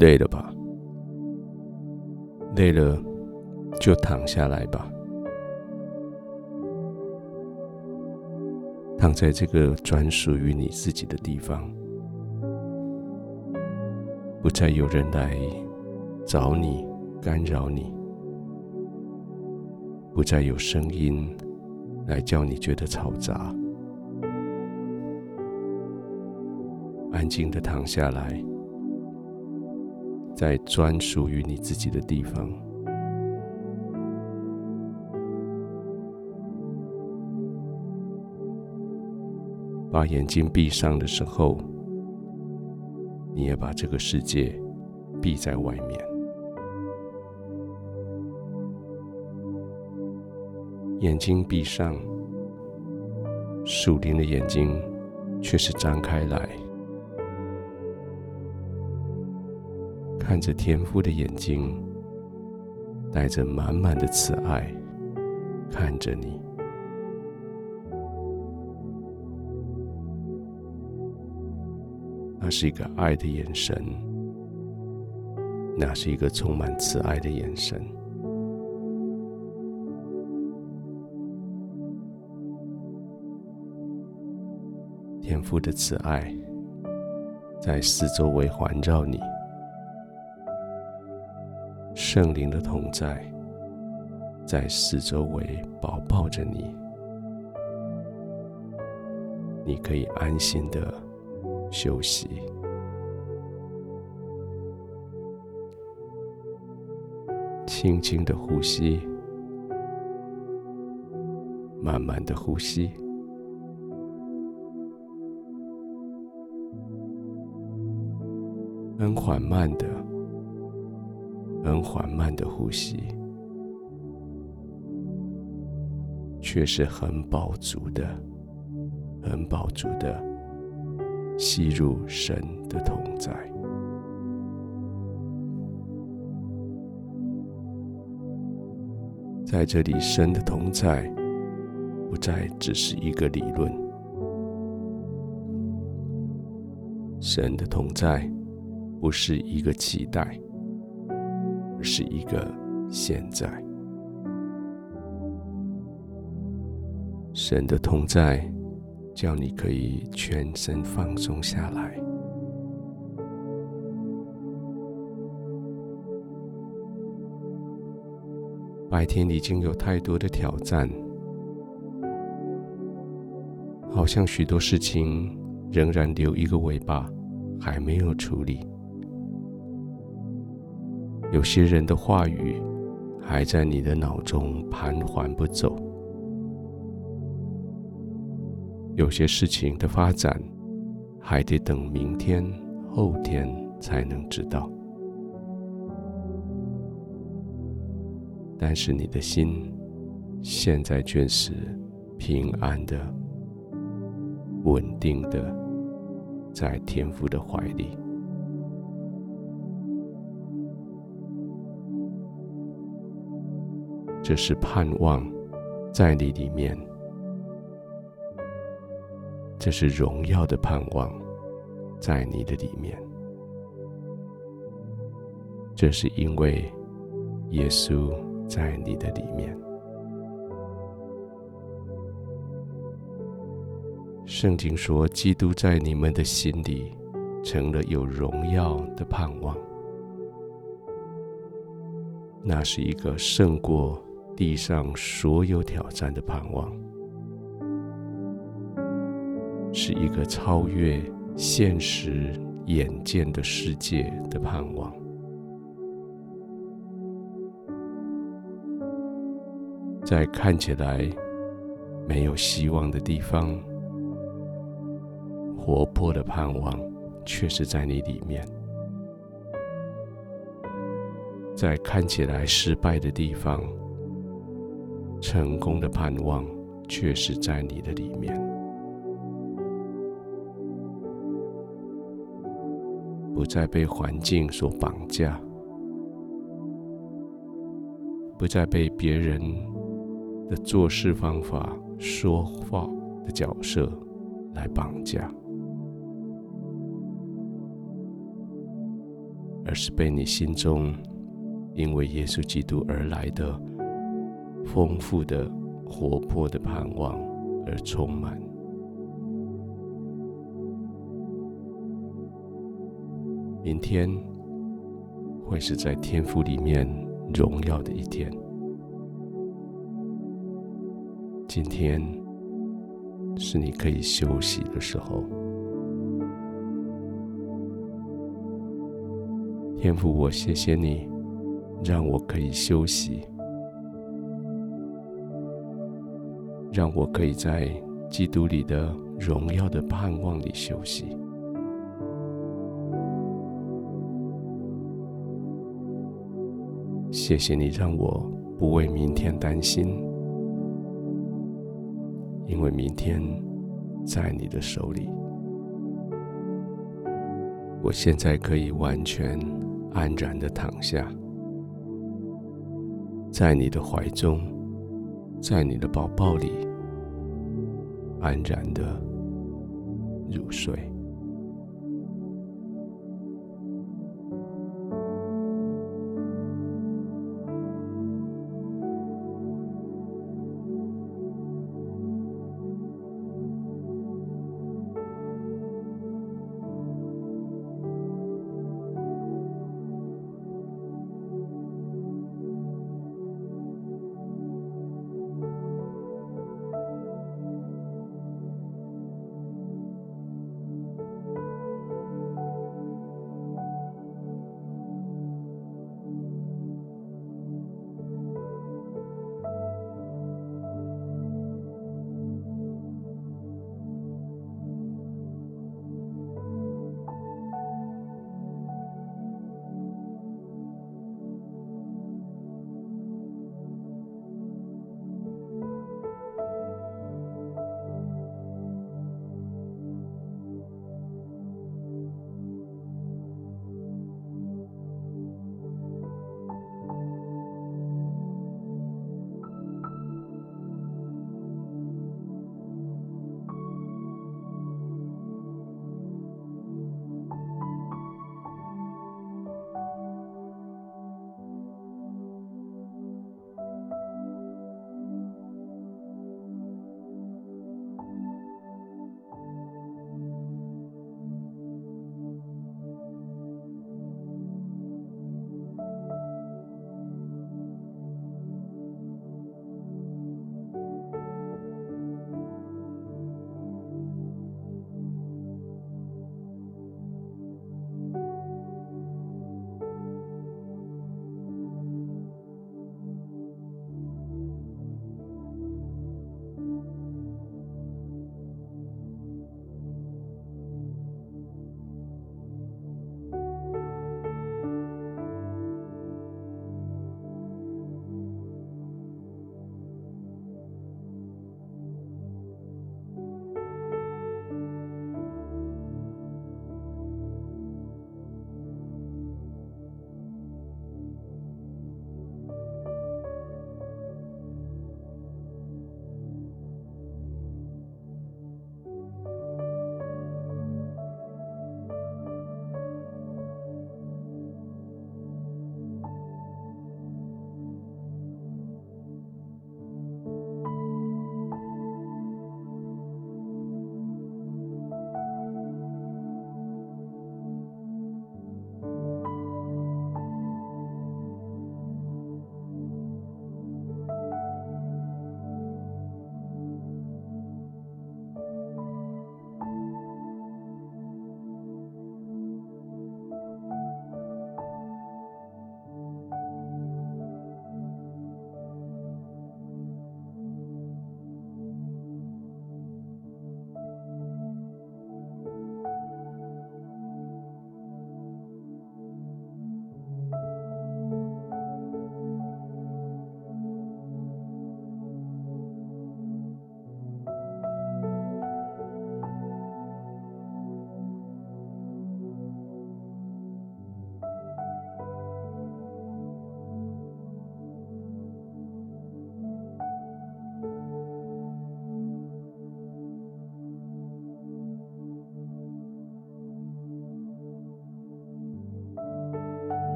累了吧？累了就躺下来吧，躺在这个专属于你自己的地方，不再有人来找你、干扰你，不再有声音来叫你觉得嘈杂，安静的躺下来。在专属于你自己的地方，把眼睛闭上的时候，你也把这个世界闭在外面。眼睛闭上，树林的眼睛却是张开来。看着天父的眼睛，带着满满的慈爱看着你，那是一个爱的眼神，那是一个充满慈爱的眼神。天父的慈爱在四周围环绕你。圣灵的同在，在四周围保抱着你，你可以安心的休息，轻轻的呼吸，慢慢的呼吸，很缓慢的。很缓慢的呼吸，却是很饱足的，很饱足的吸入神的同在。在这里，神的同在不再只是一个理论，神的同在不是一个期待。是一个现在，神的同在，叫你可以全身放松下来。白天已经有太多的挑战，好像许多事情仍然留一个尾巴，还没有处理。有些人的话语还在你的脑中盘桓不走，有些事情的发展还得等明天、后天才能知道。但是你的心现在却是平安的、稳定的，在天父的怀里。这是盼望在你里面，这是荣耀的盼望在你的里面。这是因为耶稣在你的里面。圣经说，基督在你们的心里成了有荣耀的盼望，那是一个胜过。地上所有挑战的盼望，是一个超越现实眼见的世界的盼望。在看起来没有希望的地方，活泼的盼望却是在你里面；在看起来失败的地方，成功的盼望确实在你的里面，不再被环境所绑架，不再被别人的做事方法、说话的角色来绑架。而是被你心中因为耶稣基督而来的丰富的、活泼的盼望而充满。明天会是在天父里面荣耀的一天。今天是你可以休息的时候，天父，我谢谢你，让我可以休息，让我可以在基督里的荣耀的盼望里休息。谢谢你，让我不为明天担心。因为明天在你的手里，我现在可以完全安然的躺下，在你的怀中，在你的宝宝里，安然的入睡。